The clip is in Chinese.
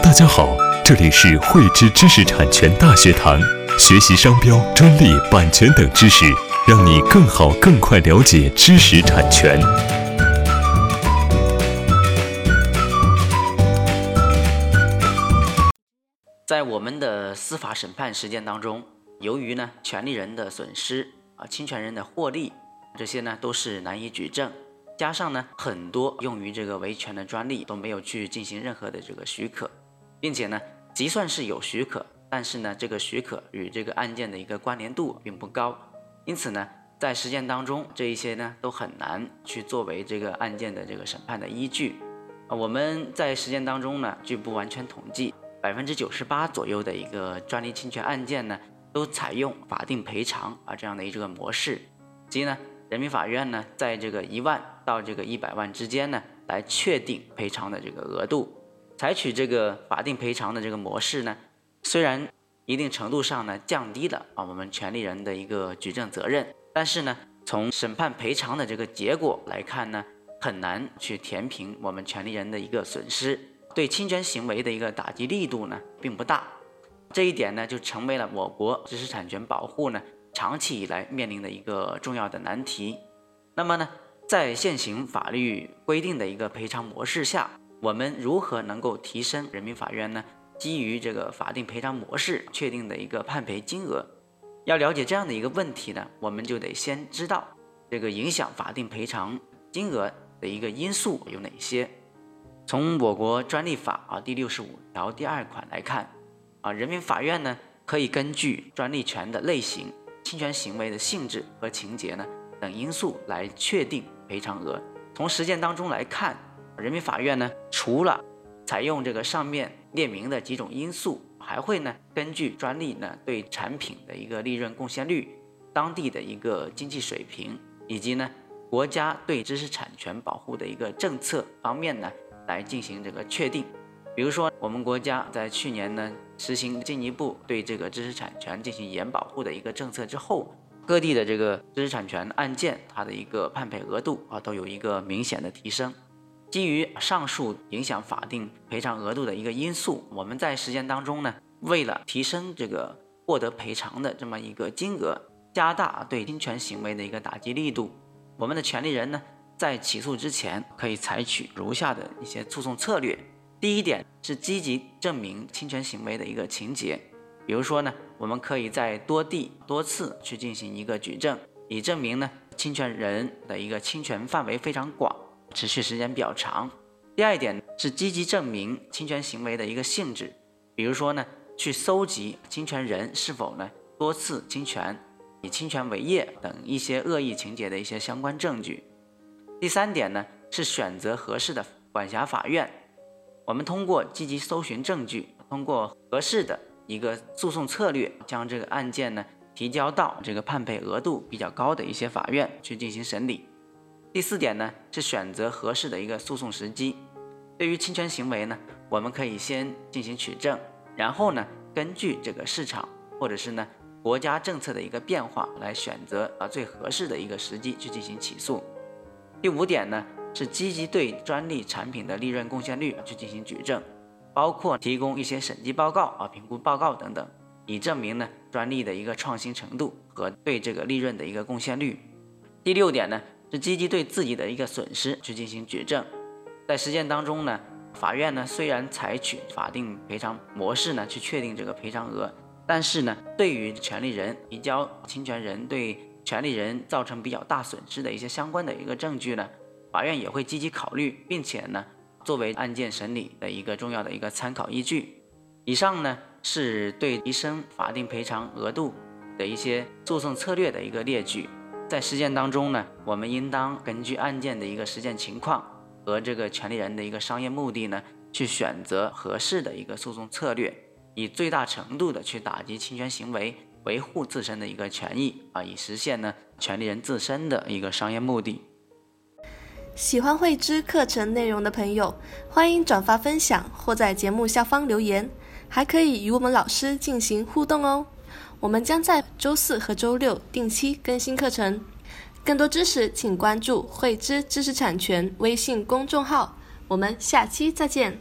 大家好，这里是汇知知识产权大学堂，学习商标、专利、版权等知识，让你更好、更快了解知识产权。在我们的司法审判实践当中，由于呢权利人的损失啊，侵权人的获利，这些呢都是难以举证。加上呢，很多用于这个维权的专利都没有去进行任何的这个许可，并且呢，即算是有许可，但是呢，这个许可与这个案件的一个关联度并不高，因此呢，在实践当中，这一些呢都很难去作为这个案件的这个审判的依据。啊，我们在实践当中呢，据不完全统计，百分之九十八左右的一个专利侵权案件呢，都采用法定赔偿啊这样的一个模式，即呢。人民法院呢，在这个一万到这个一百万之间呢，来确定赔偿的这个额度。采取这个法定赔偿的这个模式呢，虽然一定程度上呢降低了啊我们权利人的一个举证责任，但是呢，从审判赔偿的这个结果来看呢，很难去填平我们权利人的一个损失，对侵权行为的一个打击力度呢并不大。这一点呢，就成为了我国知识产权保护呢。长期以来面临的一个重要的难题。那么呢，在现行法律规定的一个赔偿模式下，我们如何能够提升人民法院呢基于这个法定赔偿模式确定的一个判赔金额？要了解这样的一个问题呢，我们就得先知道这个影响法定赔偿金额的一个因素有哪些。从我国专利法啊第六十五条第二款来看，啊，人民法院呢可以根据专利权的类型。侵权行为的性质和情节呢等因素来确定赔偿额。从实践当中来看，人民法院呢除了采用这个上面列明的几种因素，还会呢根据专利呢对产品的一个利润贡献率、当地的一个经济水平，以及呢国家对知识产权保护的一个政策方面呢来进行这个确定。比如说，我们国家在去年呢实行进一步对这个知识产权进行严保护的一个政策之后，各地的这个知识产权案件它的一个判赔额度啊都有一个明显的提升。基于上述影响法定赔偿额度的一个因素，我们在实践当中呢，为了提升这个获得赔偿的这么一个金额，加大对侵权行为的一个打击力度，我们的权利人呢在起诉之前可以采取如下的一些诉讼策略。第一点是积极证明侵权行为的一个情节，比如说呢，我们可以在多地多次去进行一个举证，以证明呢侵权人的一个侵权范围非常广，持续时间比较长。第二点是积极证明侵权行为的一个性质，比如说呢，去搜集侵权人是否呢多次侵权、以侵权为业等一些恶意情节的一些相关证据。第三点呢是选择合适的管辖法院。我们通过积极搜寻证据，通过合适的一个诉讼策略，将这个案件呢提交到这个判赔额度比较高的一些法院去进行审理。第四点呢是选择合适的一个诉讼时机。对于侵权行为呢，我们可以先进行取证，然后呢根据这个市场或者是呢国家政策的一个变化来选择啊最合适的一个时机去进行起诉。第五点呢。是积极对专利产品的利润贡献率去进行举证，包括提供一些审计报告啊、评估报告等等，以证明呢专利的一个创新程度和对这个利润的一个贡献率。第六点呢是积极对自己的一个损失去进行举证。在实践当中呢，法院呢虽然采取法定赔偿模式呢去确定这个赔偿额，但是呢对于权利人提交侵权人对权利人造成比较大损失的一些相关的一个证据呢。法院也会积极考虑，并且呢，作为案件审理的一个重要的一个参考依据。以上呢是对提升法定赔偿额度的一些诉讼策略的一个列举。在实践当中呢，我们应当根据案件的一个实践情况和这个权利人的一个商业目的呢，去选择合适的一个诉讼策略，以最大程度的去打击侵权行为，维护自身的一个权益啊，以实现呢权利人自身的一个商业目的。喜欢慧知课程内容的朋友，欢迎转发分享或在节目下方留言，还可以与我们老师进行互动哦。我们将在周四和周六定期更新课程，更多知识请关注慧知知识产权微信公众号。我们下期再见。